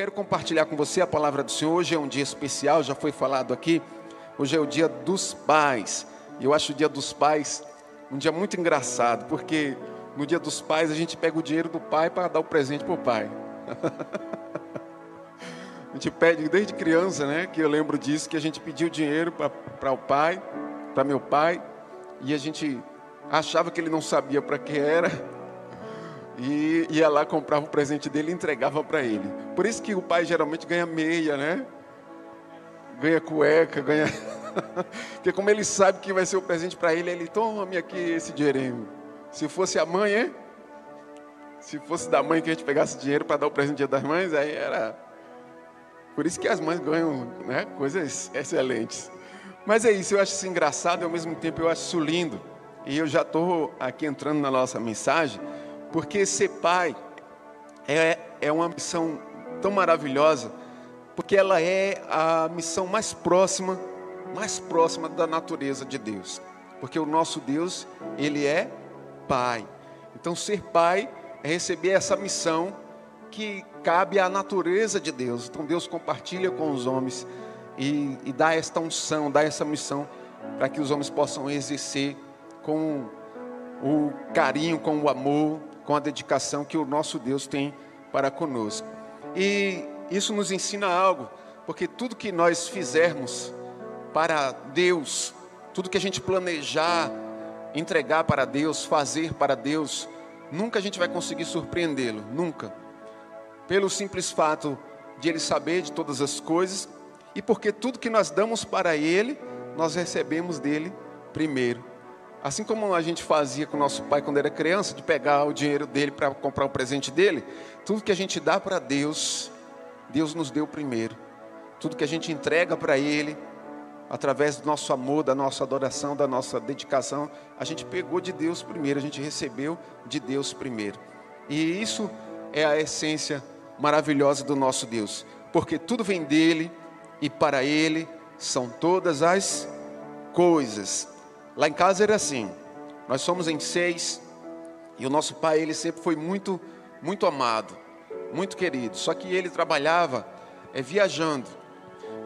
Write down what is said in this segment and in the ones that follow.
quero compartilhar com você a palavra do Senhor. Hoje é um dia especial, já foi falado aqui. Hoje é o dia dos pais. E eu acho o dia dos pais um dia muito engraçado, porque no dia dos pais a gente pega o dinheiro do pai para dar o presente para o pai. a gente pede desde criança, né? Que eu lembro disso, que a gente pediu dinheiro para o pai, para meu pai, e a gente achava que ele não sabia para que era, e ia lá, comprava o presente dele e entregava para ele. Por isso que o pai geralmente ganha meia, né? Ganha cueca, ganha. Porque como ele sabe que vai ser o presente para ele, ele toma-me aqui esse dinheirinho. Se fosse a mãe, hein? Se fosse da mãe que a gente pegasse dinheiro para dar o presente das mães, aí era. Por isso que as mães ganham né, coisas excelentes. Mas é isso, eu acho isso engraçado e ao mesmo tempo eu acho isso lindo. E eu já estou aqui entrando na nossa mensagem, porque ser pai é, é uma missão tão maravilhosa, porque ela é a missão mais próxima, mais próxima da natureza de Deus. Porque o nosso Deus, ele é pai. Então ser pai é receber essa missão que cabe à natureza de Deus. Então Deus compartilha com os homens e, e dá esta unção, dá essa missão para que os homens possam exercer com o carinho, com o amor, com a dedicação que o nosso Deus tem para conosco. E isso nos ensina algo, porque tudo que nós fizermos para Deus, tudo que a gente planejar, entregar para Deus, fazer para Deus, nunca a gente vai conseguir surpreendê-lo, nunca. Pelo simples fato de Ele saber de todas as coisas e porque tudo que nós damos para Ele, nós recebemos dele primeiro. Assim como a gente fazia com nosso pai quando era criança, de pegar o dinheiro dele para comprar o presente dele, tudo que a gente dá para Deus, Deus nos deu primeiro. Tudo que a gente entrega para Ele, através do nosso amor, da nossa adoração, da nossa dedicação, a gente pegou de Deus primeiro, a gente recebeu de Deus primeiro. E isso é a essência maravilhosa do nosso Deus, porque tudo vem dele e para Ele são todas as coisas. Lá em casa era assim. Nós somos em seis e o nosso pai ele sempre foi muito, muito amado, muito querido. Só que ele trabalhava é, viajando.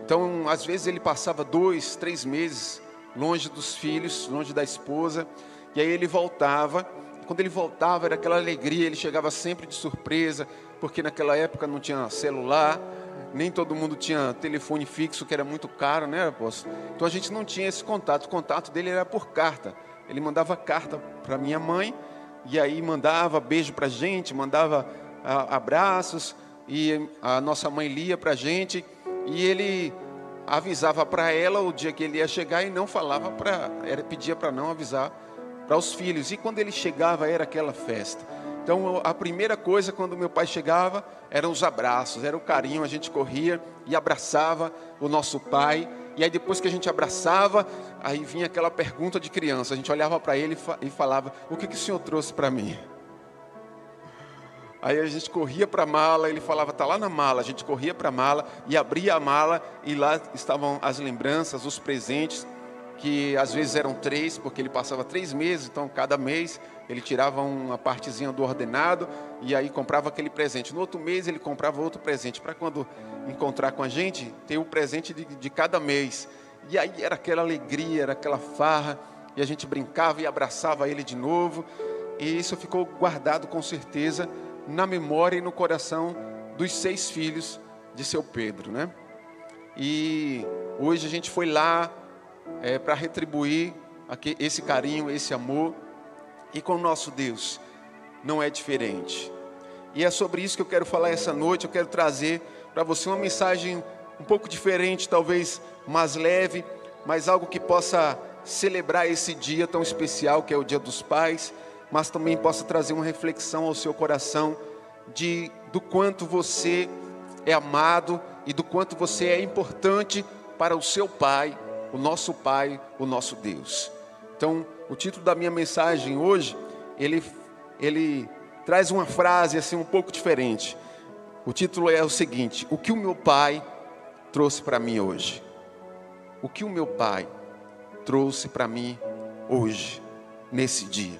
Então, às vezes ele passava dois, três meses longe dos filhos, longe da esposa. E aí ele voltava. Quando ele voltava era aquela alegria. Ele chegava sempre de surpresa, porque naquela época não tinha celular nem todo mundo tinha telefone fixo, que era muito caro, né, apóstolo? Então a gente não tinha esse contato. O contato dele era por carta. Ele mandava carta para minha mãe, e aí mandava beijo para a gente, mandava abraços, e a nossa mãe lia para a gente, e ele avisava para ela o dia que ele ia chegar e não falava para, pedia para não avisar para os filhos. E quando ele chegava era aquela festa. Então, a primeira coisa quando meu pai chegava eram os abraços, era o carinho, a gente corria e abraçava o nosso pai. E aí, depois que a gente abraçava, aí vinha aquela pergunta de criança. A gente olhava para ele e falava: O que, que o senhor trouxe para mim? Aí a gente corria para a mala, ele falava: Está lá na mala. A gente corria para a mala e abria a mala, e lá estavam as lembranças, os presentes que às vezes eram três, porque ele passava três meses, então cada mês ele tirava uma partezinha do ordenado e aí comprava aquele presente. No outro mês ele comprava outro presente, para quando encontrar com a gente, ter o presente de, de cada mês. E aí era aquela alegria, era aquela farra, e a gente brincava e abraçava ele de novo, e isso ficou guardado com certeza na memória e no coração dos seis filhos de seu Pedro, né? E hoje a gente foi lá é, para retribuir aqui, esse carinho, esse amor. E com o nosso Deus não é diferente. E é sobre isso que eu quero falar essa noite. Eu quero trazer para você uma mensagem um pouco diferente, talvez mais leve, mas algo que possa celebrar esse dia tão especial que é o Dia dos Pais, mas também possa trazer uma reflexão ao seu coração de do quanto você é amado e do quanto você é importante para o seu pai o nosso Pai, o nosso Deus. Então, o título da minha mensagem hoje, ele, ele traz uma frase assim um pouco diferente. O título é o seguinte: O que o meu Pai trouxe para mim hoje? O que o meu Pai trouxe para mim hoje, nesse dia?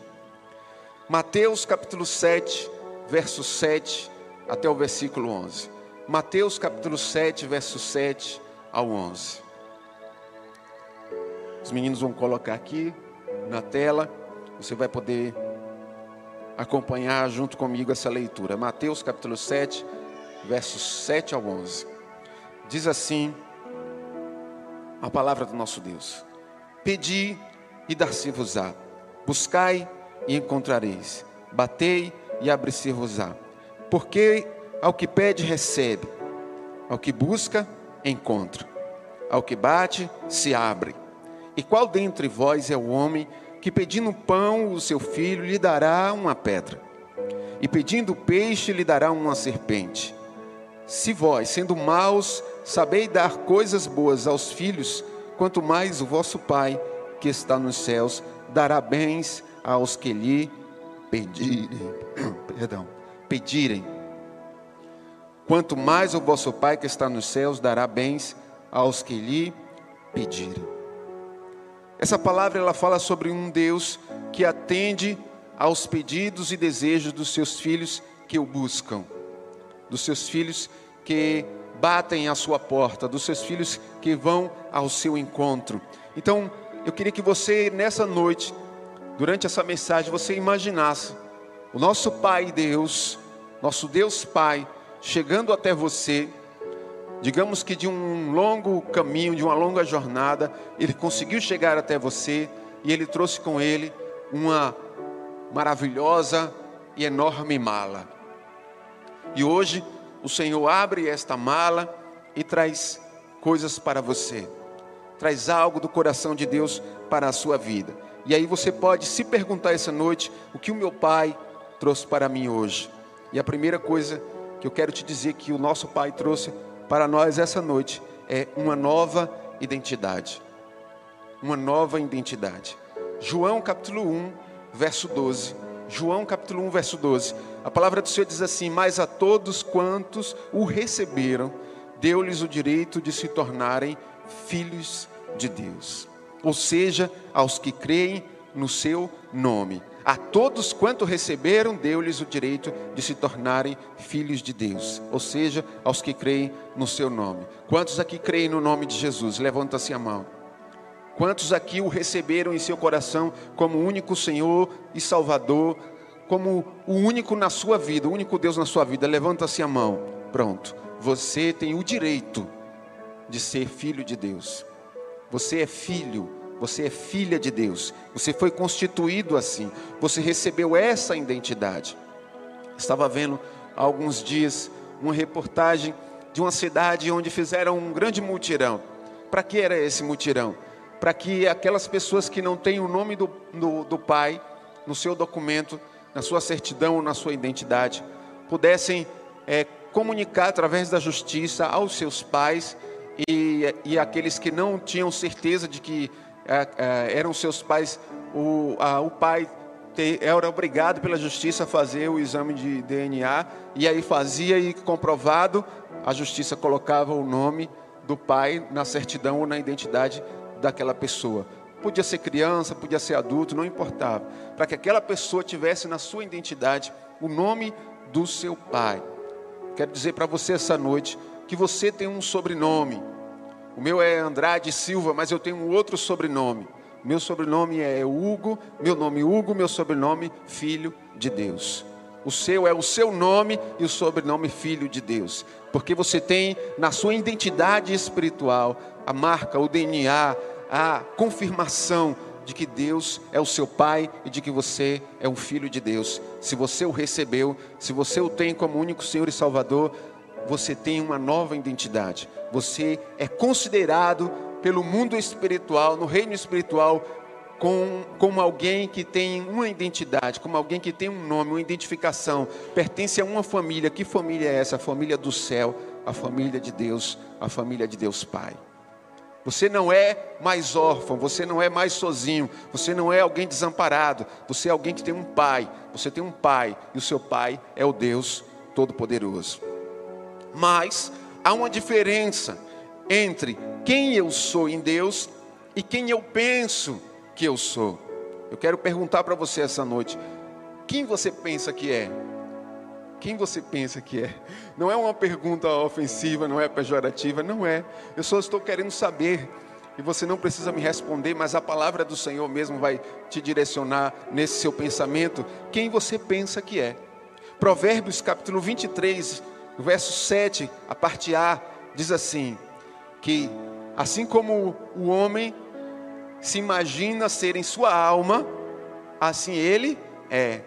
Mateus capítulo 7, verso 7 até o versículo 11. Mateus capítulo 7, verso 7 ao 11. Os meninos vão colocar aqui na tela, você vai poder acompanhar junto comigo essa leitura. Mateus capítulo 7, versos 7 ao 11. Diz assim a palavra do nosso Deus: Pedi e dar-se-vos-á, buscai e encontrareis, batei e abre-se-vos-á. Porque ao que pede, recebe, ao que busca, encontra, ao que bate, se abre. E qual dentre vós é o homem que pedindo pão o seu filho lhe dará uma pedra? E pedindo peixe lhe dará uma serpente? Se vós, sendo maus, sabeis dar coisas boas aos filhos, quanto mais o vosso Pai, que está nos céus, dará bens aos que lhe pedirem. Perdão, pedirem. Quanto mais o vosso Pai que está nos céus dará bens aos que lhe pedirem. Essa palavra ela fala sobre um Deus que atende aos pedidos e desejos dos seus filhos que o buscam, dos seus filhos que batem à sua porta, dos seus filhos que vão ao seu encontro. Então, eu queria que você nessa noite, durante essa mensagem, você imaginasse o nosso Pai Deus, nosso Deus Pai, chegando até você, digamos que de um longo caminho, de uma longa jornada, ele conseguiu chegar até você e ele trouxe com ele uma maravilhosa e enorme mala. E hoje o Senhor abre esta mala e traz coisas para você, traz algo do coração de Deus para a sua vida. E aí você pode se perguntar essa noite: o que o meu Pai trouxe para mim hoje? E a primeira coisa que eu quero te dizer que o nosso Pai trouxe para nós essa noite é uma nova identidade. Uma nova identidade. João capítulo 1, verso 12. João capítulo 1, verso 12. A palavra do Senhor diz assim: Mas a todos quantos o receberam, deu-lhes o direito de se tornarem filhos de Deus. Ou seja, aos que creem no seu nome. A todos quanto receberam, deu-lhes o direito de se tornarem filhos de Deus. Ou seja, aos que creem no seu nome. Quantos aqui creem no nome de Jesus? Levanta-se a mão. Quantos aqui o receberam em seu coração como único Senhor e Salvador, como o único na sua vida, o único Deus na sua vida? Levanta-se a mão. Pronto. Você tem o direito de ser filho de Deus. Você é filho, você é filha de Deus. Você foi constituído assim. Você recebeu essa identidade. Estava vendo há alguns dias uma reportagem de uma cidade onde fizeram um grande mutirão. Para que era esse mutirão? para que aquelas pessoas que não têm o nome do, do, do pai no seu documento, na sua certidão, na sua identidade, pudessem é, comunicar através da justiça aos seus pais e, e aqueles que não tinham certeza de que eram seus pais, o, a, o pai te, era obrigado pela justiça a fazer o exame de DNA e aí fazia e comprovado, a justiça colocava o nome do pai na certidão ou na identidade daquela pessoa. Podia ser criança, podia ser adulto, não importava. Para que aquela pessoa tivesse na sua identidade o nome do seu pai. Quero dizer para você essa noite que você tem um sobrenome. O meu é Andrade Silva, mas eu tenho um outro sobrenome. Meu sobrenome é Hugo, meu nome é Hugo, meu sobrenome Filho de Deus. O seu é o seu nome e o sobrenome Filho de Deus. Porque você tem na sua identidade espiritual a marca, o DNA, a confirmação de que Deus é o seu Pai e de que você é um filho de Deus. Se você o recebeu, se você o tem como único Senhor e Salvador, você tem uma nova identidade. Você é considerado pelo mundo espiritual, no reino espiritual, com, como alguém que tem uma identidade, como alguém que tem um nome, uma identificação, pertence a uma família. Que família é essa? A família do céu, a família de Deus, a família de Deus Pai. Você não é mais órfão, você não é mais sozinho, você não é alguém desamparado, você é alguém que tem um pai, você tem um pai, e o seu pai é o Deus Todo-Poderoso. Mas há uma diferença entre quem eu sou em Deus e quem eu penso que eu sou. Eu quero perguntar para você essa noite: quem você pensa que é? Quem você pensa que é? Não é uma pergunta ofensiva, não é pejorativa, não é. Eu só estou querendo saber. E você não precisa me responder, mas a palavra do Senhor mesmo vai te direcionar nesse seu pensamento. Quem você pensa que é? Provérbios capítulo 23, verso 7, a parte A, diz assim: que assim como o homem se imagina ser em sua alma, assim ele é.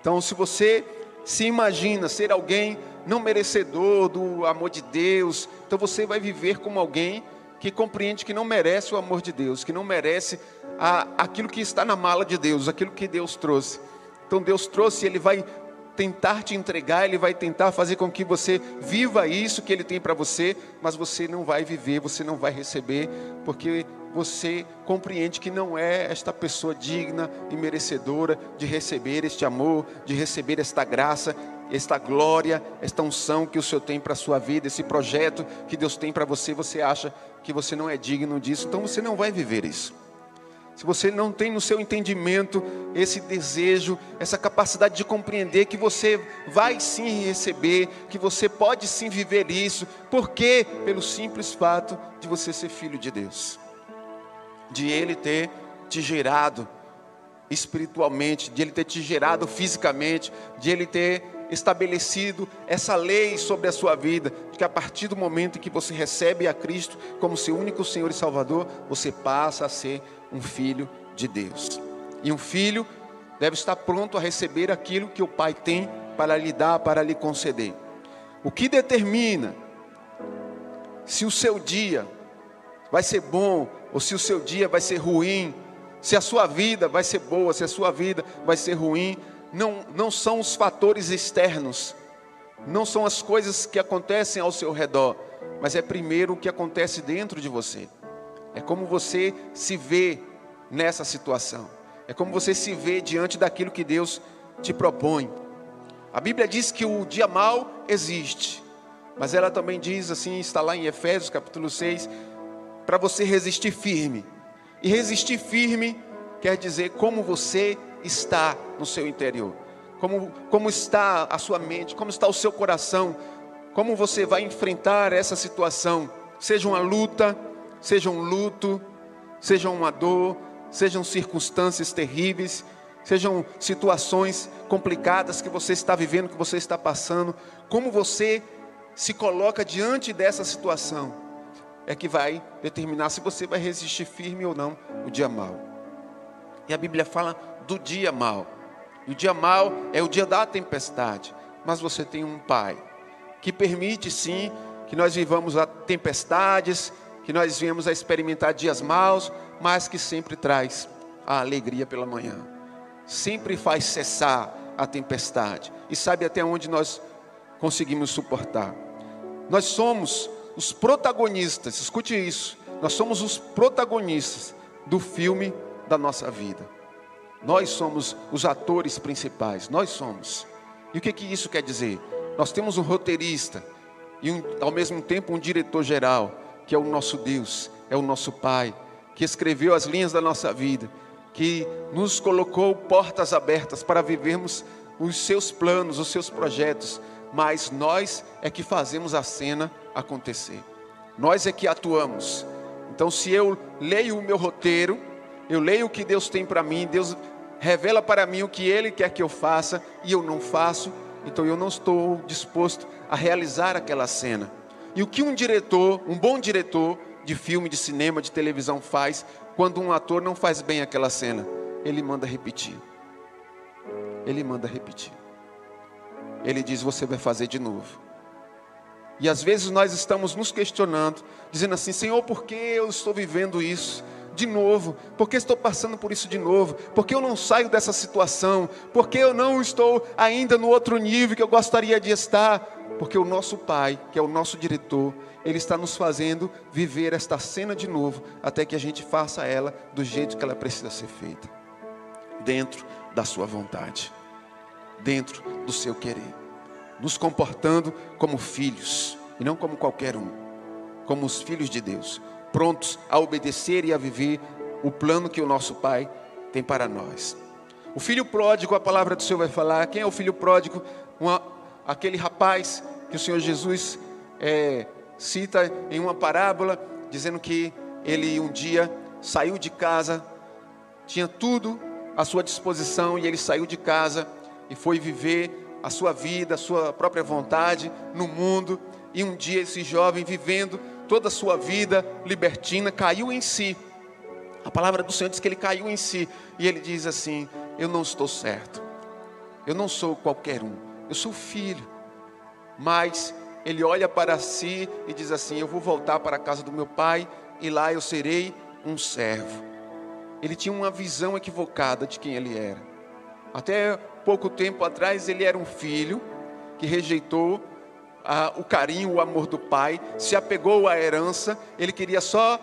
Então, se você se imagina ser alguém não merecedor do amor de Deus, então você vai viver como alguém que compreende que não merece o amor de Deus, que não merece a, aquilo que está na mala de Deus, aquilo que Deus trouxe. Então Deus trouxe, Ele vai tentar te entregar, Ele vai tentar fazer com que você viva isso que Ele tem para você, mas você não vai viver, você não vai receber, porque você compreende que não é esta pessoa digna e merecedora de receber este amor, de receber esta graça, esta glória, esta unção que o Senhor tem para a sua vida, esse projeto que Deus tem para você, você acha que você não é digno disso, então você não vai viver isso. Se você não tem no seu entendimento esse desejo, essa capacidade de compreender que você vai sim receber, que você pode sim viver isso, por quê? Pelo simples fato de você ser filho de Deus de Ele ter te gerado espiritualmente, de Ele ter te gerado fisicamente, de Ele ter estabelecido essa lei sobre a sua vida, de que a partir do momento em que você recebe a Cristo como seu único Senhor e Salvador, você passa a ser um filho de Deus. E um filho deve estar pronto a receber aquilo que o Pai tem para lhe dar, para lhe conceder. O que determina se o seu dia vai ser bom ou se o seu dia vai ser ruim, se a sua vida vai ser boa, se a sua vida vai ser ruim, não, não são os fatores externos, não são as coisas que acontecem ao seu redor, mas é primeiro o que acontece dentro de você. É como você se vê nessa situação, é como você se vê diante daquilo que Deus te propõe. A Bíblia diz que o dia mal existe, mas ela também diz assim, está lá em Efésios capítulo 6, para você resistir firme. E resistir firme quer dizer como você está no seu interior, como, como está a sua mente, como está o seu coração, como você vai enfrentar essa situação, seja uma luta, seja um luto, seja uma dor, sejam circunstâncias terríveis, sejam situações complicadas que você está vivendo, que você está passando, como você se coloca diante dessa situação é que vai determinar se você vai resistir firme ou não o dia mal. E a Bíblia fala do dia mal. E o dia mal é o dia da tempestade. Mas você tem um Pai que permite sim que nós vivamos a tempestades, que nós venhamos a experimentar dias maus, mas que sempre traz a alegria pela manhã. Sempre faz cessar a tempestade e sabe até onde nós conseguimos suportar. Nós somos os protagonistas, escute isso, nós somos os protagonistas do filme da nossa vida. Nós somos os atores principais, nós somos. E o que, que isso quer dizer? Nós temos um roteirista e um, ao mesmo tempo um diretor geral, que é o nosso Deus, é o nosso Pai, que escreveu as linhas da nossa vida, que nos colocou portas abertas para vivermos os seus planos, os seus projetos, mas nós é que fazemos a cena acontecer. Nós é que atuamos. Então, se eu leio o meu roteiro, eu leio o que Deus tem para mim, Deus revela para mim o que Ele quer que eu faça e eu não faço, então eu não estou disposto a realizar aquela cena. E o que um diretor, um bom diretor de filme, de cinema, de televisão faz quando um ator não faz bem aquela cena? Ele manda repetir. Ele manda repetir. Ele diz: Você vai fazer de novo. E às vezes nós estamos nos questionando, dizendo assim: Senhor, por que eu estou vivendo isso? De novo, por que estou passando por isso de novo? Por que eu não saio dessa situação? Por que eu não estou ainda no outro nível que eu gostaria de estar? Porque o nosso Pai, que é o nosso diretor, Ele está nos fazendo viver esta cena de novo, até que a gente faça ela do jeito que ela precisa ser feita dentro da Sua vontade dentro do seu querer, nos comportando como filhos e não como qualquer um, como os filhos de Deus, prontos a obedecer e a viver o plano que o nosso Pai tem para nós. O filho pródigo, a palavra do Senhor vai falar, quem é o filho pródigo? Uma, aquele rapaz que o Senhor Jesus é, cita em uma parábola, dizendo que ele um dia saiu de casa, tinha tudo à sua disposição e ele saiu de casa e foi viver a sua vida, a sua própria vontade no mundo. E um dia esse jovem vivendo toda a sua vida libertina caiu em si. A palavra do Senhor diz que ele caiu em si e ele diz assim: Eu não estou certo. Eu não sou qualquer um. Eu sou filho. Mas ele olha para si e diz assim: Eu vou voltar para a casa do meu pai e lá eu serei um servo. Ele tinha uma visão equivocada de quem ele era. Até pouco tempo atrás, ele era um filho que rejeitou o carinho, o amor do pai, se apegou à herança, ele queria só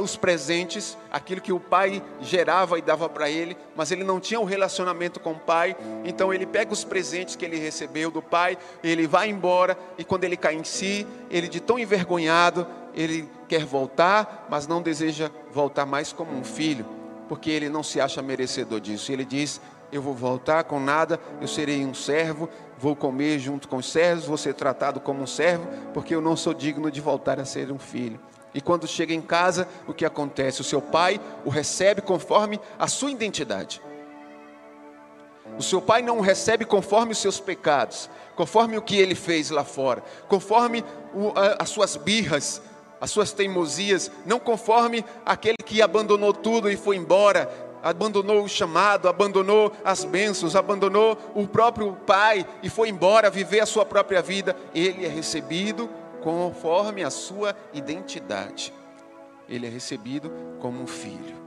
os presentes, aquilo que o pai gerava e dava para ele, mas ele não tinha um relacionamento com o pai, então ele pega os presentes que ele recebeu do pai, ele vai embora, e quando ele cai em si, ele de tão envergonhado, ele quer voltar, mas não deseja voltar mais como um filho, porque ele não se acha merecedor disso. Ele diz: Eu vou voltar com nada, eu serei um servo, vou comer junto com os servos, vou ser tratado como um servo, porque eu não sou digno de voltar a ser um filho. E quando chega em casa, o que acontece? O seu pai o recebe conforme a sua identidade. O seu pai não o recebe conforme os seus pecados, conforme o que ele fez lá fora, conforme o, a, as suas birras, as suas teimosias, não conforme aquele que abandonou tudo e foi embora, abandonou o chamado, abandonou as bênçãos, abandonou o próprio pai e foi embora viver a sua própria vida. Ele é recebido conforme a sua identidade. Ele é recebido como um filho.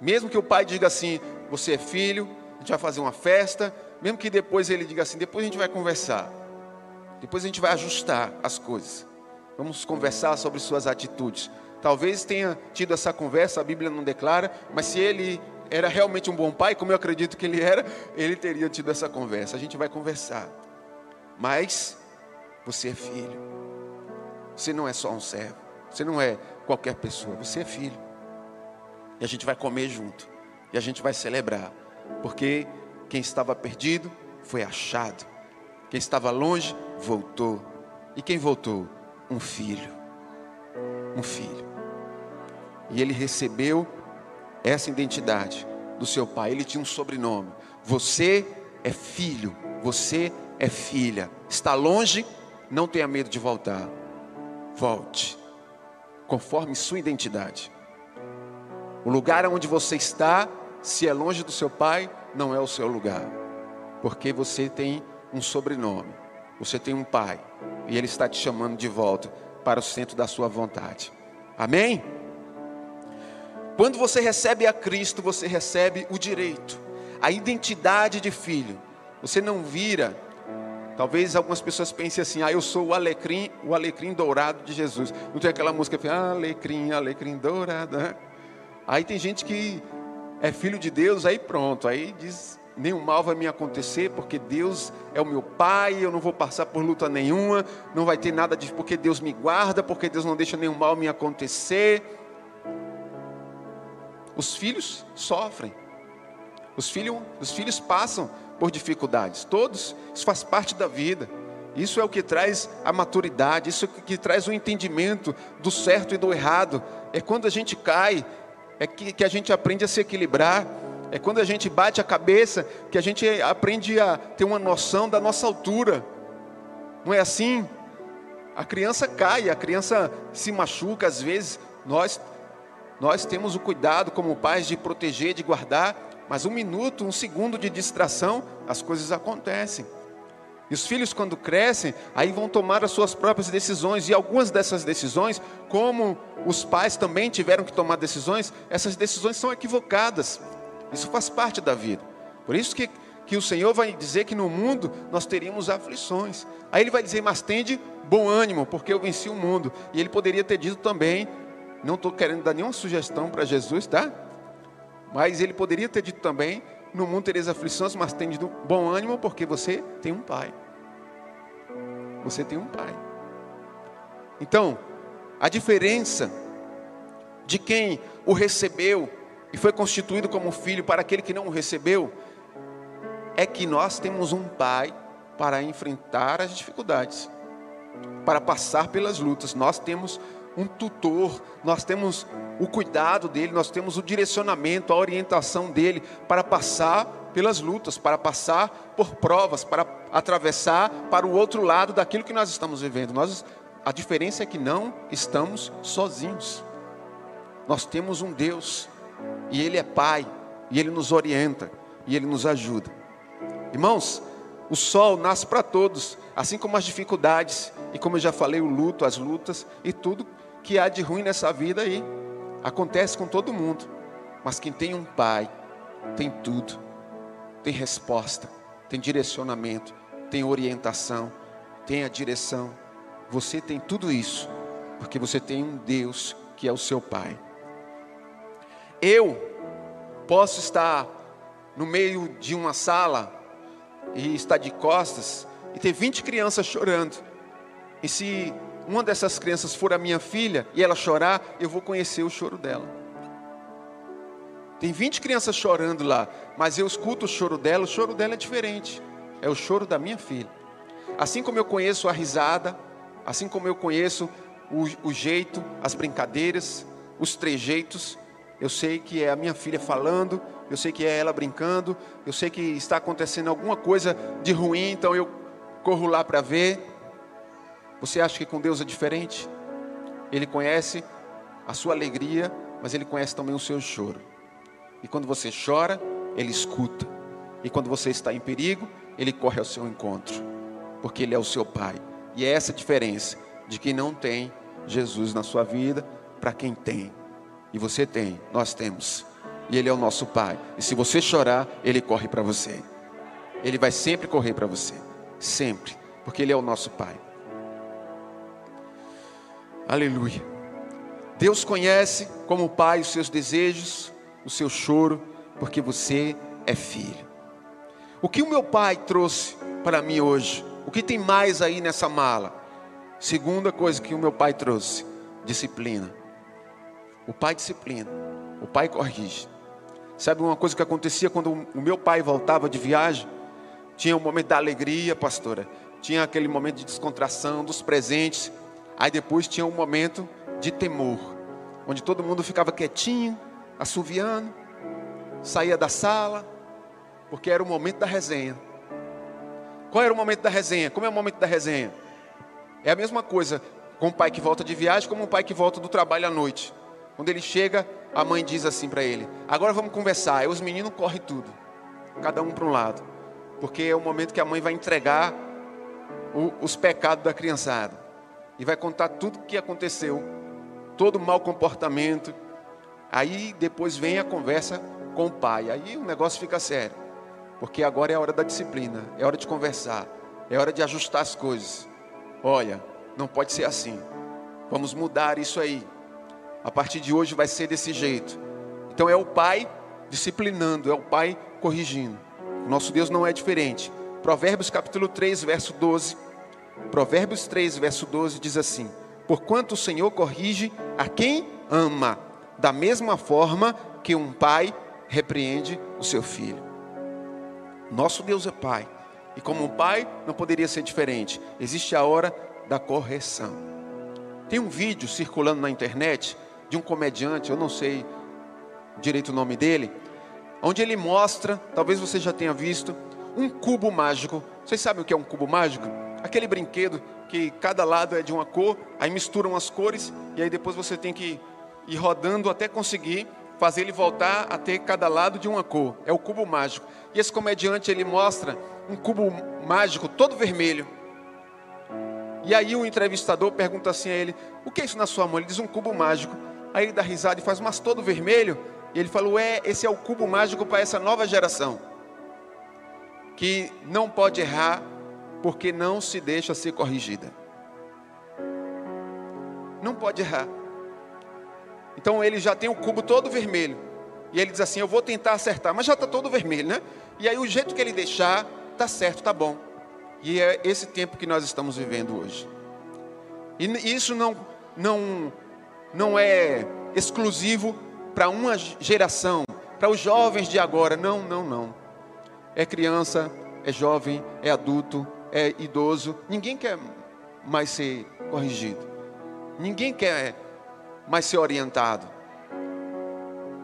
Mesmo que o pai diga assim: Você é filho, a gente vai fazer uma festa. Mesmo que depois ele diga assim: Depois a gente vai conversar. Depois a gente vai ajustar as coisas. Vamos conversar sobre suas atitudes. Talvez tenha tido essa conversa, a Bíblia não declara, mas se ele era realmente um bom pai, como eu acredito que ele era, ele teria tido essa conversa. A gente vai conversar. Mas você é filho. Você não é só um servo. Você não é qualquer pessoa. Você é filho. E a gente vai comer junto. E a gente vai celebrar. Porque quem estava perdido foi achado. Quem estava longe voltou. E quem voltou? um filho. Um filho. E ele recebeu essa identidade do seu pai. Ele tinha um sobrenome. Você é filho, você é filha. Está longe, não tenha medo de voltar. Volte, conforme sua identidade. O lugar onde você está, se é longe do seu pai, não é o seu lugar, porque você tem um sobrenome, você tem um pai, e Ele está te chamando de volta para o centro da sua vontade. Amém? Quando você recebe a Cristo, você recebe o direito, a identidade de filho. Você não vira. Talvez algumas pessoas pensem assim: ah, eu sou o alecrim, o alecrim dourado de Jesus. Não tem aquela música que ah, alecrim, alecrim dourado. Né? Aí tem gente que é filho de Deus, aí pronto, aí diz nenhum mal vai me acontecer, porque Deus é o meu Pai, eu não vou passar por luta nenhuma, não vai ter nada de. porque Deus me guarda, porque Deus não deixa nenhum mal me acontecer. Os filhos sofrem, os filhos, os filhos passam por dificuldades, todos, isso faz parte da vida. Isso é o que traz a maturidade, isso é o que traz o entendimento do certo e do errado. É quando a gente cai, é que, que a gente aprende a se equilibrar. É quando a gente bate a cabeça que a gente aprende a ter uma noção da nossa altura. Não é assim? A criança cai, a criança se machuca às vezes. Nós nós temos o cuidado como pais de proteger, de guardar, mas um minuto, um segundo de distração, as coisas acontecem. E os filhos, quando crescem, aí vão tomar as suas próprias decisões. E algumas dessas decisões, como os pais também tiveram que tomar decisões, essas decisões são equivocadas. Isso faz parte da vida. Por isso que, que o Senhor vai dizer que no mundo nós teríamos aflições. Aí ele vai dizer, mas tende bom ânimo, porque eu venci o mundo. E ele poderia ter dito também, não estou querendo dar nenhuma sugestão para Jesus, tá? Mas ele poderia ter dito também, no mundo tereis aflições, mas tende bom ânimo, porque você tem um pai. Você tem um pai. Então, a diferença de quem o recebeu e foi constituído como filho para aquele que não o recebeu, é que nós temos um pai para enfrentar as dificuldades, para passar pelas lutas. Nós temos um tutor, nós temos o cuidado dele, nós temos o direcionamento, a orientação dele para passar pelas lutas, para passar por provas, para atravessar para o outro lado daquilo que nós estamos vivendo. Nós, a diferença é que não estamos sozinhos. Nós temos um Deus e ele é Pai, e ele nos orienta e ele nos ajuda. Irmãos, o sol nasce para todos, assim como as dificuldades, e como eu já falei, o luto, as lutas e tudo que há de ruim nessa vida aí. Acontece com todo mundo. Mas quem tem um pai, tem tudo. Tem resposta, tem direcionamento, tem orientação, tem a direção. Você tem tudo isso, porque você tem um Deus que é o seu pai. Eu posso estar no meio de uma sala e estar de costas e ter 20 crianças chorando. E se uma dessas crianças for a minha filha e ela chorar, eu vou conhecer o choro dela. Tem 20 crianças chorando lá, mas eu escuto o choro dela, o choro dela é diferente. É o choro da minha filha. Assim como eu conheço a risada, assim como eu conheço o, o jeito, as brincadeiras, os trejeitos, eu sei que é a minha filha falando, eu sei que é ela brincando, eu sei que está acontecendo alguma coisa de ruim, então eu corro lá para ver. Você acha que com Deus é diferente? Ele conhece a sua alegria, mas ele conhece também o seu choro. E quando você chora, ele escuta. E quando você está em perigo, ele corre ao seu encontro, porque ele é o seu pai. E é essa a diferença de quem não tem Jesus na sua vida para quem tem. E você tem, nós temos. E ele é o nosso pai. E se você chorar, ele corre para você. Ele vai sempre correr para você, sempre, porque ele é o nosso pai. Aleluia. Deus conhece como pai os seus desejos, o seu choro, porque você é filho. O que o meu pai trouxe para mim hoje? O que tem mais aí nessa mala? Segunda coisa que o meu pai trouxe: disciplina. O pai disciplina, o pai corrige. Sabe uma coisa que acontecia quando o meu pai voltava de viagem? Tinha um momento da alegria, pastora. Tinha aquele momento de descontração, dos presentes. Aí depois tinha um momento de temor, onde todo mundo ficava quietinho, assoviando, saía da sala, porque era o momento da resenha. Qual era o momento da resenha? Como é o momento da resenha? É a mesma coisa com o pai que volta de viagem, como o pai que volta do trabalho à noite. Quando ele chega, a mãe diz assim para ele: Agora vamos conversar. Aí os meninos correm tudo, cada um para um lado, porque é o momento que a mãe vai entregar o, os pecados da criançada e vai contar tudo o que aconteceu, todo o mau comportamento. Aí depois vem a conversa com o pai. Aí o negócio fica sério, porque agora é a hora da disciplina, é hora de conversar, é hora de ajustar as coisas. Olha, não pode ser assim. Vamos mudar isso aí. A partir de hoje vai ser desse jeito. Então é o pai disciplinando, é o pai corrigindo. Nosso Deus não é diferente. Provérbios capítulo 3, verso 12 Provérbios 3, verso 12 diz assim: Porquanto o Senhor corrige a quem ama, da mesma forma que um pai repreende o seu filho. Nosso Deus é pai, e como um pai não poderia ser diferente. Existe a hora da correção. Tem um vídeo circulando na internet de um comediante, eu não sei direito o nome dele, onde ele mostra, talvez você já tenha visto, um cubo mágico. Vocês sabem o que é um cubo mágico? Aquele brinquedo que cada lado é de uma cor, aí misturam as cores e aí depois você tem que ir rodando até conseguir fazer ele voltar a ter cada lado de uma cor. É o cubo mágico. E esse comediante ele mostra um cubo mágico todo vermelho. E aí o entrevistador pergunta assim a ele: "O que é isso na sua mão?" Ele diz: "Um cubo mágico". Aí ele dá risada e faz: "Mas todo vermelho?" E ele falou: "É, esse é o cubo mágico para essa nova geração." Que não pode errar porque não se deixa ser corrigida. Não pode errar. Então ele já tem o cubo todo vermelho. E ele diz assim: Eu vou tentar acertar, mas já está todo vermelho, né? E aí o jeito que ele deixar, tá certo, tá bom. E é esse tempo que nós estamos vivendo hoje. E isso não, não, não é exclusivo para uma geração, para os jovens de agora. Não, não, não. É criança, é jovem, é adulto, é idoso, ninguém quer mais ser corrigido. Ninguém quer mais ser orientado.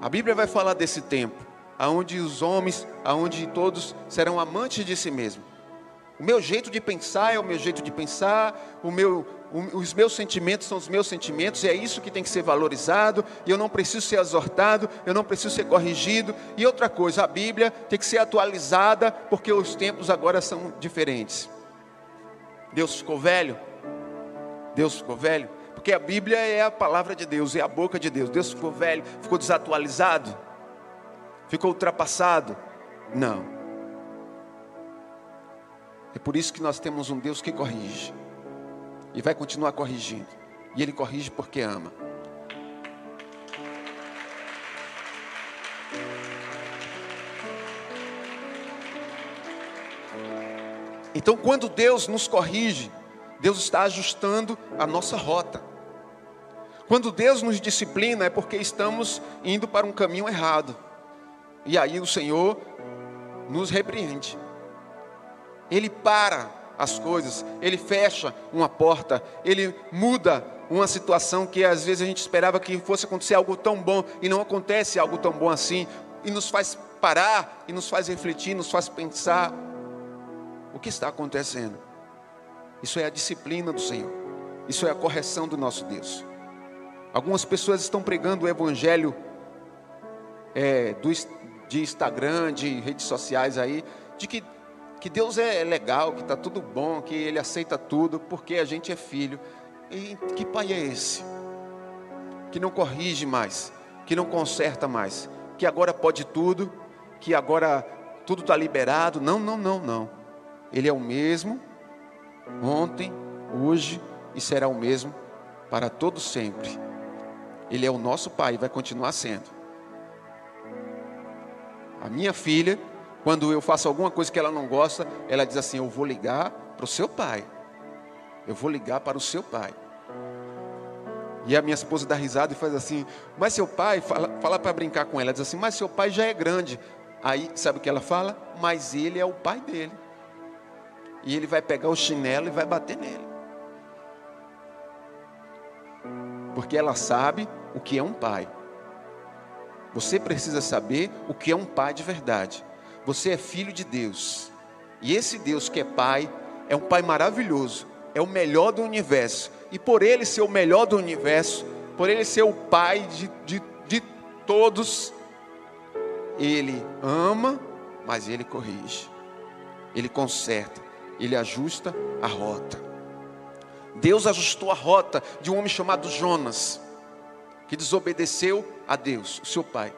A Bíblia vai falar desse tempo, aonde os homens, aonde todos serão amantes de si mesmo. O meu jeito de pensar é o meu jeito de pensar, o meu, os meus sentimentos são os meus sentimentos, e é isso que tem que ser valorizado, e eu não preciso ser exortado, eu não preciso ser corrigido. E outra coisa, a Bíblia tem que ser atualizada, porque os tempos agora são diferentes. Deus ficou velho? Deus ficou velho? Porque a Bíblia é a palavra de Deus, é a boca de Deus. Deus ficou velho, ficou desatualizado, ficou ultrapassado? Não. É por isso que nós temos um Deus que corrige. E vai continuar corrigindo. E Ele corrige porque ama. Então, quando Deus nos corrige, Deus está ajustando a nossa rota. Quando Deus nos disciplina, é porque estamos indo para um caminho errado. E aí o Senhor nos repreende. Ele para as coisas, ele fecha uma porta, ele muda uma situação que às vezes a gente esperava que fosse acontecer algo tão bom e não acontece algo tão bom assim, e nos faz parar, e nos faz refletir, nos faz pensar o que está acontecendo. Isso é a disciplina do Senhor, isso é a correção do nosso Deus. Algumas pessoas estão pregando o evangelho é, do, de Instagram, de redes sociais aí, de que que Deus é legal, que está tudo bom, que Ele aceita tudo, porque a gente é filho. E que pai é esse? Que não corrige mais, que não conserta mais, que agora pode tudo, que agora tudo está liberado. Não, não, não, não. Ele é o mesmo, ontem, hoje e será o mesmo para todo sempre. Ele é o nosso pai e vai continuar sendo. A minha filha quando eu faço alguma coisa que ela não gosta, ela diz assim: Eu vou ligar para o seu pai. Eu vou ligar para o seu pai. E a minha esposa dá risada e faz assim: Mas seu pai, fala, fala para brincar com ela, diz assim: Mas seu pai já é grande. Aí, sabe o que ela fala? Mas ele é o pai dele. E ele vai pegar o chinelo e vai bater nele. Porque ela sabe o que é um pai. Você precisa saber o que é um pai de verdade. Você é filho de Deus. E esse Deus que é Pai, é um Pai maravilhoso, é o melhor do universo. E por Ele ser o melhor do universo, por Ele ser o Pai de, de, de todos, Ele ama, mas Ele corrige, Ele conserta, Ele ajusta a rota. Deus ajustou a rota de um homem chamado Jonas, que desobedeceu a Deus, o seu pai.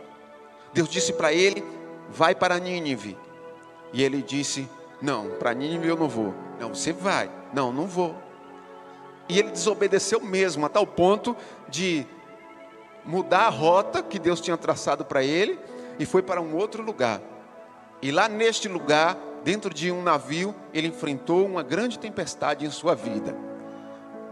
Deus disse para ele vai para Nínive. E ele disse: Não, para Nínive eu não vou. Não, você vai. Não, não vou. E ele desobedeceu mesmo, a tal ponto de mudar a rota que Deus tinha traçado para ele e foi para um outro lugar. E lá neste lugar, dentro de um navio, ele enfrentou uma grande tempestade em sua vida.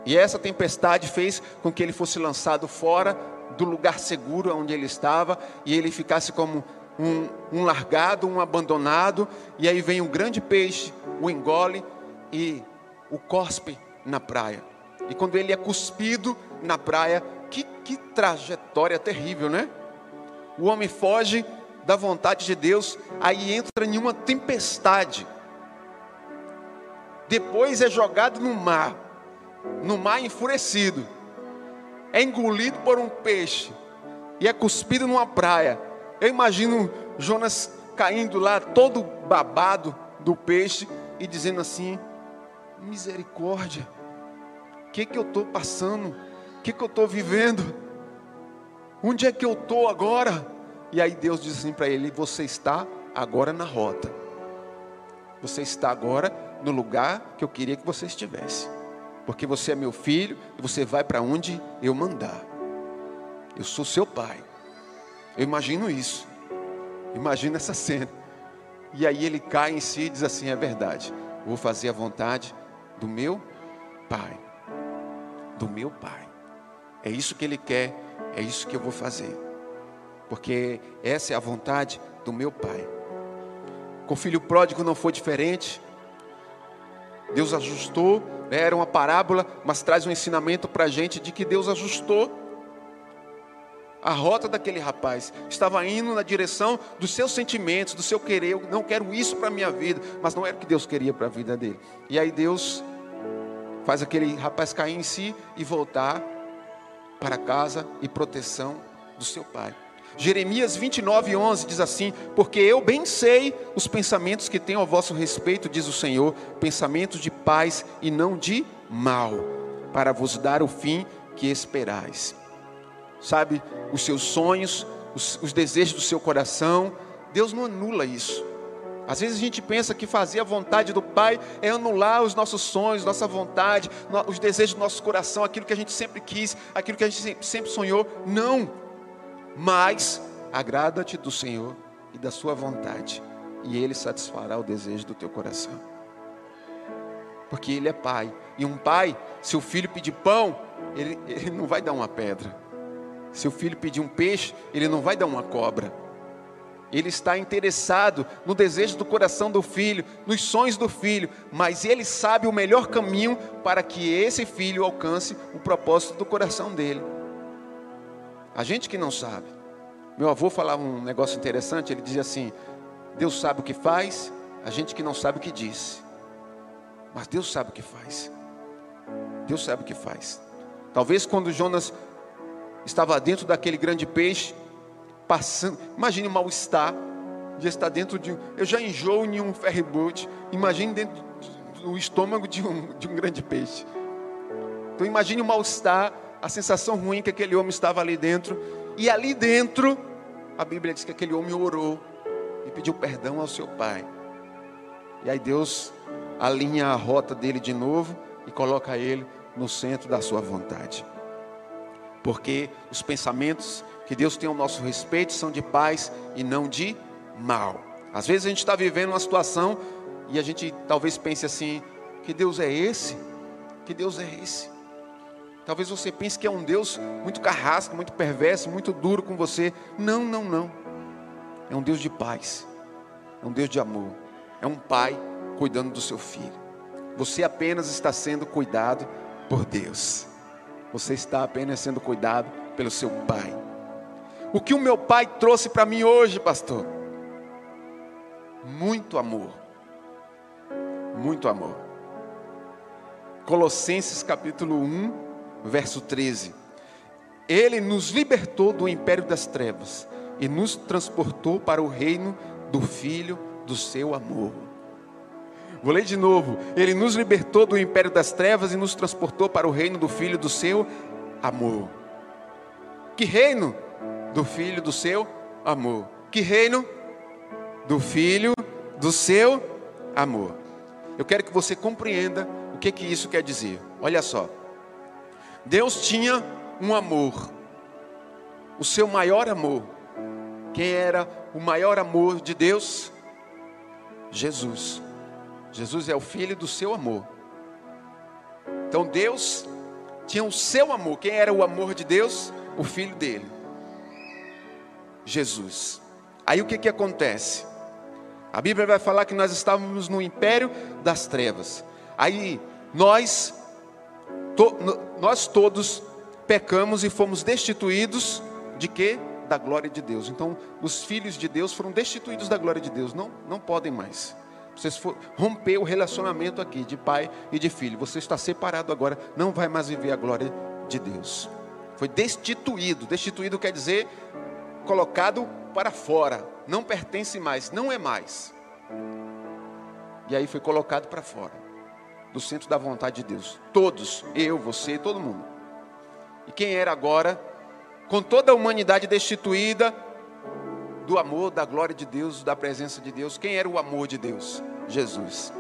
E essa tempestade fez com que ele fosse lançado fora do lugar seguro onde ele estava e ele ficasse como um, um largado, um abandonado, e aí vem um grande peixe, o engole e o cospe na praia. E quando ele é cuspido na praia, que, que trajetória terrível, né? O homem foge da vontade de Deus, aí entra em uma tempestade. Depois é jogado no mar, no mar enfurecido. É engolido por um peixe e é cuspido numa praia. Eu imagino Jonas caindo lá, todo babado do peixe, e dizendo assim: misericórdia, o que, que eu estou passando? O que, que eu estou vivendo? Onde é que eu estou agora? E aí Deus diz assim para ele: Você está agora na rota. Você está agora no lugar que eu queria que você estivesse. Porque você é meu filho e você vai para onde eu mandar. Eu sou seu pai. Eu imagino isso. Imagina essa cena. E aí ele cai em si e diz assim: é verdade, vou fazer a vontade do meu Pai. Do meu Pai. É isso que ele quer, é isso que eu vou fazer. Porque essa é a vontade do meu Pai. Com o filho pródigo não foi diferente. Deus ajustou, né? era uma parábola, mas traz um ensinamento para a gente de que Deus ajustou a rota daquele rapaz. Estava indo na direção dos seus sentimentos, do seu querer. Eu não quero isso para a minha vida, mas não era o que Deus queria para a vida dele. E aí Deus faz aquele rapaz cair em si e voltar para casa e proteção do seu pai. Jeremias 29, 11 diz assim: Porque eu bem sei os pensamentos que tenho a vosso respeito, diz o Senhor, pensamentos de paz e não de mal, para vos dar o fim que esperais sabe, os seus sonhos, os, os desejos do seu coração. Deus não anula isso. Às vezes a gente pensa que fazer a vontade do Pai é anular os nossos sonhos, nossa vontade, os desejos do nosso coração, aquilo que a gente sempre quis, aquilo que a gente sempre sonhou. Não. Mas agrada-te do Senhor e da sua vontade, e Ele satisfará o desejo do teu coração. Porque Ele é Pai. E um pai, se o filho pedir pão, ele, ele não vai dar uma pedra. Se o filho pedir um peixe, ele não vai dar uma cobra. Ele está interessado no desejo do coração do filho, nos sonhos do filho, mas ele sabe o melhor caminho para que esse filho alcance o propósito do coração dele. A gente que não sabe. Meu avô falava um negócio interessante, ele dizia assim: Deus sabe o que faz, a gente que não sabe o que diz. Mas Deus sabe o que faz. Deus sabe o que faz. Talvez quando Jonas estava dentro daquele grande peixe, passando. Imagine o mal-estar de estar dentro de um. Eu já enjoo em um ferryboat. Imagine dentro do estômago de um, de um grande peixe. Então imagine o mal-estar, a sensação ruim que aquele homem estava ali dentro. E ali dentro, a Bíblia diz que aquele homem orou e pediu perdão ao seu pai. E aí Deus alinha a rota dele de novo e coloca ele no centro da sua vontade porque os pensamentos que Deus tem ao nosso respeito são de paz e não de mal. Às vezes a gente está vivendo uma situação e a gente talvez pense assim: que Deus é esse? Que Deus é esse? Talvez você pense que é um Deus muito carrasco, muito perverso, muito duro com você. Não, não, não. É um Deus de paz, é um Deus de amor, é um pai cuidando do seu filho. Você apenas está sendo cuidado por Deus. Você está apenas sendo cuidado pelo seu pai. O que o meu pai trouxe para mim hoje, pastor? Muito amor. Muito amor. Colossenses capítulo 1, verso 13. Ele nos libertou do império das trevas e nos transportou para o reino do Filho do seu amor. Vou ler de novo. Ele nos libertou do império das trevas e nos transportou para o reino do Filho do seu amor. Que reino? Do Filho do seu amor. Que reino? Do Filho do seu amor. Eu quero que você compreenda o que, que isso quer dizer. Olha só. Deus tinha um amor, o seu maior amor. Quem era o maior amor de Deus? Jesus. Jesus é o filho do seu amor. Então Deus tinha o seu amor. Quem era o amor de Deus? O filho dele. Jesus. Aí o que que acontece? A Bíblia vai falar que nós estávamos no império das trevas. Aí nós to, nós todos pecamos e fomos destituídos de quê? Da glória de Deus. Então, os filhos de Deus foram destituídos da glória de Deus, não não podem mais. Você rompeu o relacionamento aqui de pai e de filho. Você está separado agora, não vai mais viver a glória de Deus. Foi destituído. Destituído quer dizer colocado para fora. Não pertence mais, não é mais. E aí foi colocado para fora do centro da vontade de Deus. Todos, eu, você, todo mundo. E quem era agora, com toda a humanidade destituída, do amor, da glória de Deus, da presença de Deus. Quem era o amor de Deus? Jesus.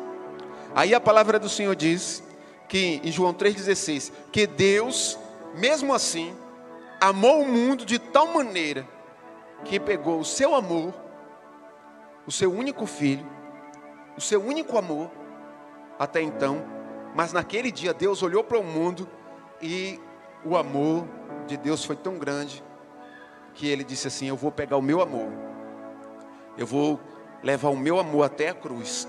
Aí a palavra do Senhor diz que em João 3,16, que Deus, mesmo assim, amou o mundo de tal maneira que pegou o seu amor, o seu único filho, o seu único amor, até então, mas naquele dia Deus olhou para o mundo e o amor de Deus foi tão grande que ele disse assim: Eu vou pegar o meu amor, eu vou levar o meu amor até a cruz,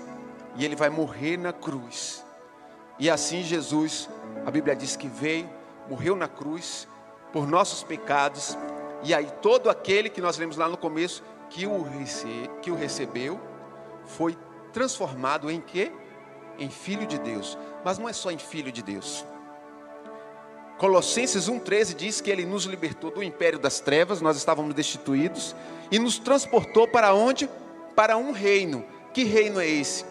e ele vai morrer na cruz, E assim Jesus, a Bíblia diz que veio, morreu na cruz por nossos pecados, e aí todo aquele que nós lemos lá no começo que o, que o recebeu foi transformado em quê? Em filho de Deus. Mas não é só em filho de Deus. Colossenses 1,13 diz que ele nos libertou do império das trevas, nós estávamos destituídos, e nos transportou para onde? Para um reino. Que reino é esse?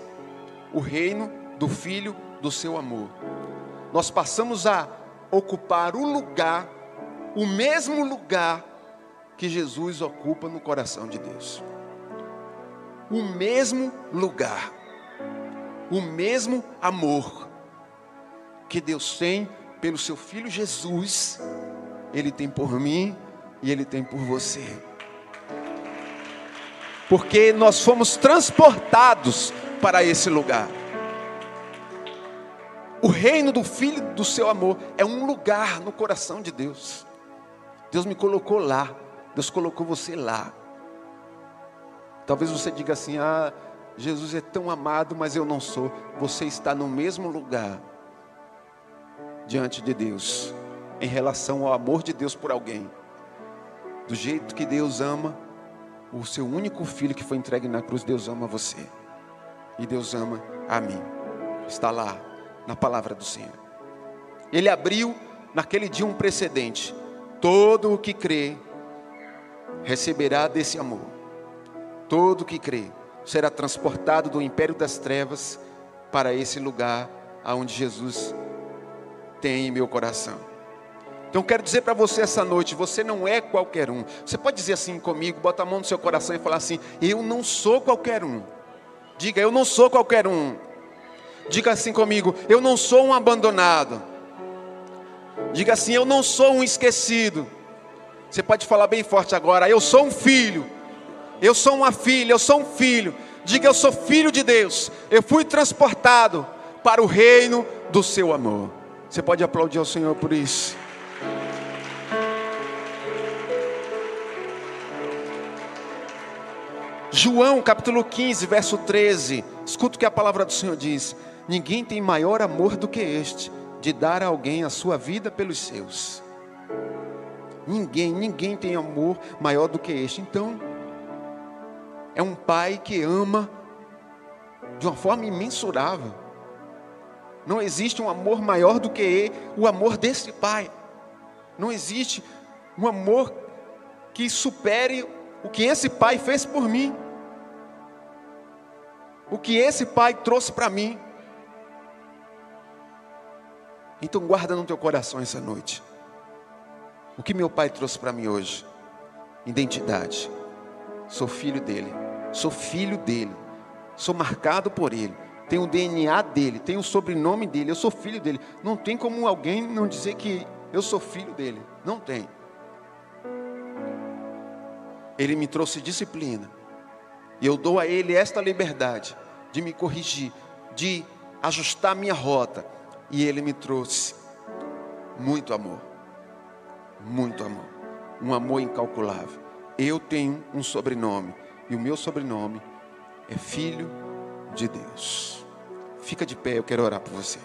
O reino do Filho do seu amor. Nós passamos a ocupar o lugar, o mesmo lugar que Jesus ocupa no coração de Deus. O mesmo lugar, o mesmo amor que Deus tem pelo seu filho Jesus, ele tem por mim e ele tem por você. Porque nós fomos transportados para esse lugar. O reino do filho do seu amor é um lugar no coração de Deus. Deus me colocou lá. Deus colocou você lá. Talvez você diga assim: "Ah, Jesus é tão amado, mas eu não sou". Você está no mesmo lugar diante de Deus, em relação ao amor de Deus por alguém. Do jeito que Deus ama o seu único filho que foi entregue na cruz, Deus ama você. E Deus ama a mim. Está lá na palavra do Senhor. Ele abriu naquele dia um precedente. Todo o que crê receberá desse amor. Todo o que crê será transportado do império das trevas para esse lugar aonde Jesus tem em meu coração. Então quero dizer para você essa noite, você não é qualquer um. Você pode dizer assim comigo, bota a mão no seu coração e falar assim: eu não sou qualquer um. Diga, eu não sou qualquer um. Diga assim comigo, eu não sou um abandonado. Diga assim, eu não sou um esquecido. Você pode falar bem forte agora, eu sou um filho. Eu sou uma filha, eu sou um filho. Diga, eu sou filho de Deus. Eu fui transportado para o reino do seu amor. Você pode aplaudir ao Senhor por isso. João capítulo 15, verso 13. Escuta o que a palavra do Senhor diz: Ninguém tem maior amor do que este, de dar a alguém a sua vida pelos seus. Ninguém, ninguém tem amor maior do que este. Então, é um pai que ama de uma forma imensurável. Não existe um amor maior do que o amor desse Pai. Não existe um amor que supere o que esse Pai fez por mim. O que esse Pai trouxe para mim. Então guarda no teu coração essa noite. O que meu Pai trouxe para mim hoje? Identidade. Sou filho dele. Sou filho dele. Sou marcado por ele tem o DNA dele, tem o sobrenome dele, eu sou filho dele. Não tem como alguém não dizer que eu sou filho dele. Não tem. Ele me trouxe disciplina. E eu dou a ele esta liberdade de me corrigir, de ajustar minha rota. E ele me trouxe muito amor. Muito amor. Um amor incalculável. Eu tenho um sobrenome. E o meu sobrenome é Filho de Deus. Fica de pé, eu quero orar por você.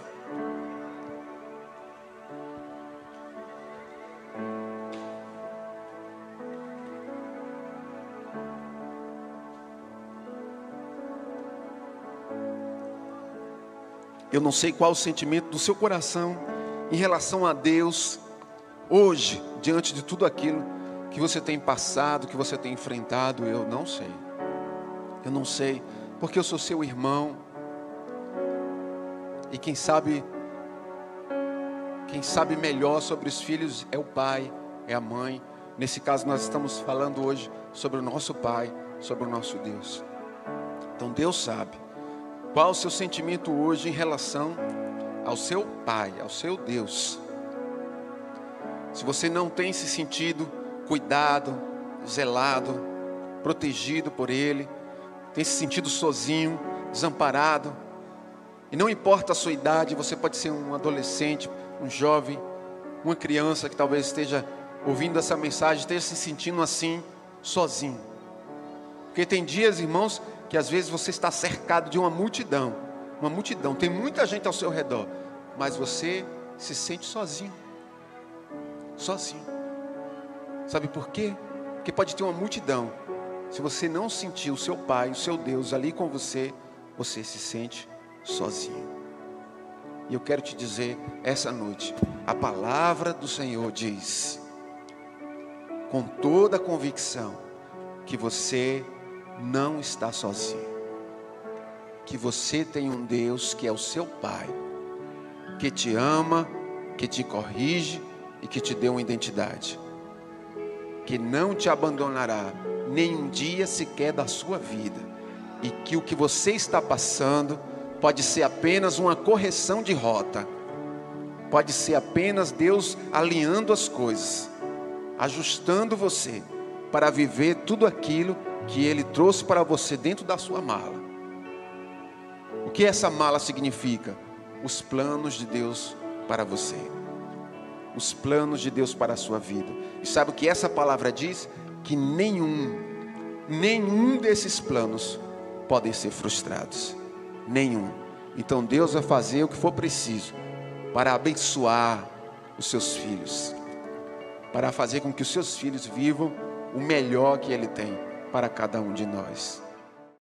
Eu não sei qual o sentimento do seu coração em relação a Deus hoje, diante de tudo aquilo que você tem passado, que você tem enfrentado, eu não sei. Eu não sei porque eu sou seu irmão. E quem sabe, quem sabe melhor sobre os filhos é o pai, é a mãe. Nesse caso, nós estamos falando hoje sobre o nosso pai, sobre o nosso Deus. Então, Deus sabe qual o seu sentimento hoje em relação ao seu pai, ao seu Deus. Se você não tem se sentido cuidado, zelado, protegido por Ele, tem se sentido sozinho, desamparado. E não importa a sua idade, você pode ser um adolescente, um jovem, uma criança que talvez esteja ouvindo essa mensagem, esteja se sentindo assim, sozinho. Porque tem dias, irmãos, que às vezes você está cercado de uma multidão, uma multidão, tem muita gente ao seu redor, mas você se sente sozinho. Sozinho. Sabe por quê? Porque pode ter uma multidão. Se você não sentir o seu Pai, o seu Deus ali com você, você se sente sozinho. E eu quero te dizer essa noite, a palavra do Senhor diz, com toda a convicção, que você não está sozinho. Que você tem um Deus que é o seu Pai, que te ama, que te corrige e que te deu uma identidade. Que não te abandonará nem um dia sequer da sua vida. E que o que você está passando pode ser apenas uma correção de rota. Pode ser apenas Deus alinhando as coisas, ajustando você para viver tudo aquilo que Ele trouxe para você dentro da sua mala. O que essa mala significa? Os planos de Deus para você. Os planos de Deus para a sua vida. E sabe o que essa palavra diz? Que nenhum, nenhum desses planos podem ser frustrados. Nenhum. Então Deus vai fazer o que for preciso para abençoar os seus filhos, para fazer com que os seus filhos vivam o melhor que Ele tem para cada um de nós.